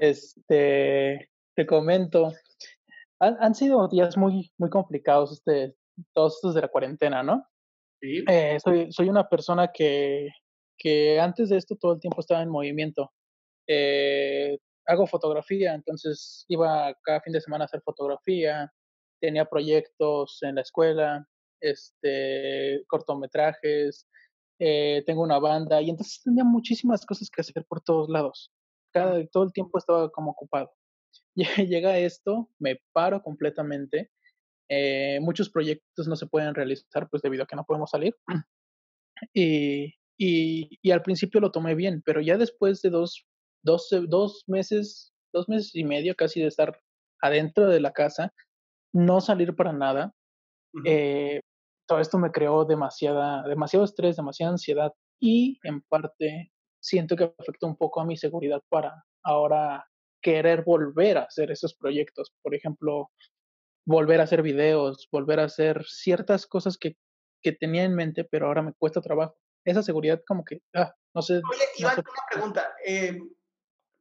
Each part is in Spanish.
Este, te comento, han, sido días muy, muy complicados este, todos estos de la cuarentena, ¿no? Sí. Eh, soy, soy una persona que, que antes de esto todo el tiempo estaba en movimiento. Eh, hago fotografía, entonces iba cada fin de semana a hacer fotografía, tenía proyectos en la escuela, este, cortometrajes, eh, tengo una banda y entonces tenía muchísimas cosas que hacer por todos lados cada, todo el tiempo estaba como ocupado. Llega esto, me paro completamente. Eh, muchos proyectos no se pueden realizar pues debido a que no podemos salir. Y, y, y, al principio lo tomé bien, pero ya después de dos, dos, dos meses, dos meses y medio casi de estar adentro de la casa, no salir para nada, eh, todo esto me creó demasiada, demasiado estrés, demasiada ansiedad y en parte siento que afecta un poco a mi seguridad para ahora querer volver a hacer esos proyectos. Por ejemplo, volver a hacer videos, volver a hacer ciertas cosas que, que tenía en mente, pero ahora me cuesta trabajo. Esa seguridad como que, ah, no sé. Oye, Iván, una pregunta. Eh,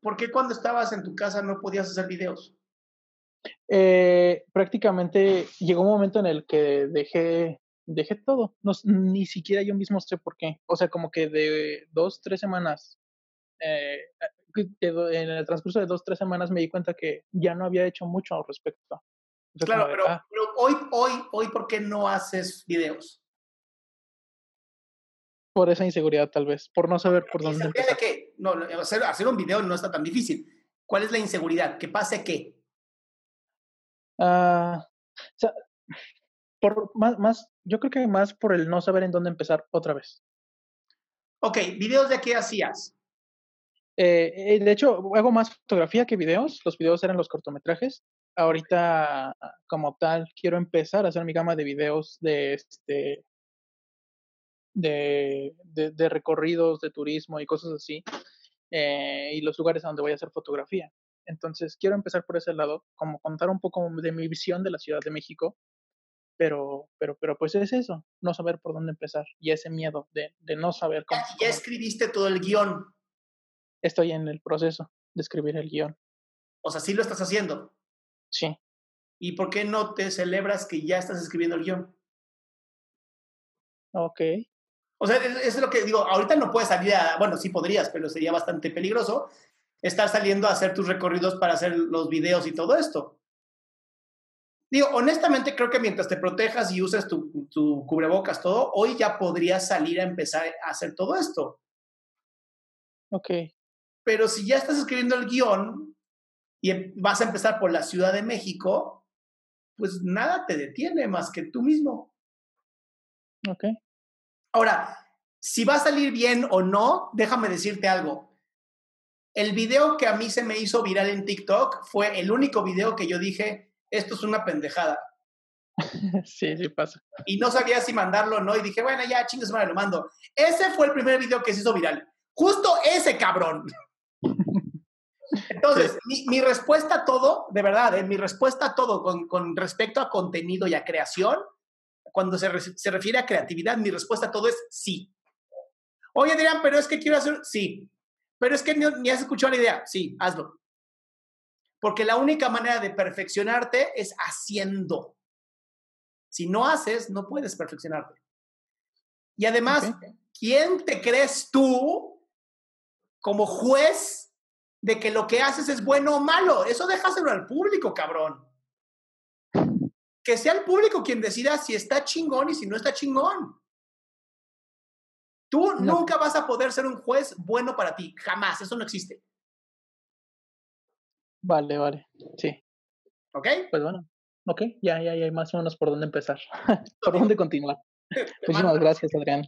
¿Por qué cuando estabas en tu casa no podías hacer videos? Eh, prácticamente llegó un momento en el que dejé dejé todo. No, ni siquiera yo mismo sé por qué. O sea, como que de dos, tres semanas, eh, en el transcurso de dos, tres semanas me di cuenta que ya no había hecho mucho al respecto. claro, pero, ah". pero, hoy, hoy, hoy, ¿por qué no haces videos? Por esa inseguridad, tal vez, por no saber por dónde empezar. qué? No, hacer, hacer un video no está tan difícil. ¿Cuál es la inseguridad? ¿Que pase qué? Ah, o sea, por más, más, yo creo que más por el no saber en dónde empezar otra vez. Ok, ¿videos de qué hacías? Eh, eh, de hecho, hago más fotografía que videos. Los videos eran los cortometrajes. Ahorita, como tal, quiero empezar a hacer mi gama de videos de este de, de, recorridos, de turismo y cosas así, eh, y los lugares a donde voy a hacer fotografía. Entonces, quiero empezar por ese lado, como contar un poco de mi visión de la Ciudad de México pero, pero, pero pues es eso, no saber por dónde empezar y ese miedo de, de no saber cómo. ¿Ya, escribiste todo el guion? Estoy en el proceso de escribir el guion. O sea, sí lo estás haciendo. Sí. ¿Y por qué no te celebras que ya estás escribiendo el guion? Ok. O sea, eso es lo que digo, ahorita no puedes salir a, bueno, sí podrías, pero sería bastante peligroso estar saliendo a hacer tus recorridos para hacer los videos y todo esto. Digo, honestamente creo que mientras te protejas y uses tu, tu, cubrebocas, todo, hoy ya podrías salir a empezar a hacer todo esto. Ok. Pero si ya estás escribiendo el guion y em, vas a empezar por la Ciudad de México, pues nada te detiene más que tú mismo. Ok. Ahora, si va a salir bien o no, déjame decirte algo. El video que a mí se me hizo viral en TikTok fue el único video que yo dije, esto es una pendejada. Sí, sí pasa. Y no sabía si mandarlo o no, y dije, bueno, ya, chingues madre, lo mando. Ese fue el primer video que se hizo viral. Justo ese cabrón. Entonces, mi, respuesta a todo, de verdad, eh, mi respuesta a todo con, con, respecto a contenido y a creación, cuando se, se refiere a creatividad, mi respuesta a todo es sí. Oye, dirán, pero es que quiero hacer, sí. Pero es que ni, ni has escuchado la idea, sí, hazlo. Porque la única manera de perfeccionarte es haciendo. Si no haces, no puedes perfeccionarte. Y además, ¿quién te crees tú como juez de que lo que haces es bueno o malo? Eso déjaselo al público, cabrón. Que sea el público quien decida si está chingón y si no está chingón. Tú nunca vas a poder ser un juez bueno para ti, jamás, eso no existe. Vale, vale, sí. ¿Ok? Pues bueno, ok, ya, ya, ya hay más o menos por dónde empezar, por dónde continuar. Muchísimas gracias, Adrián.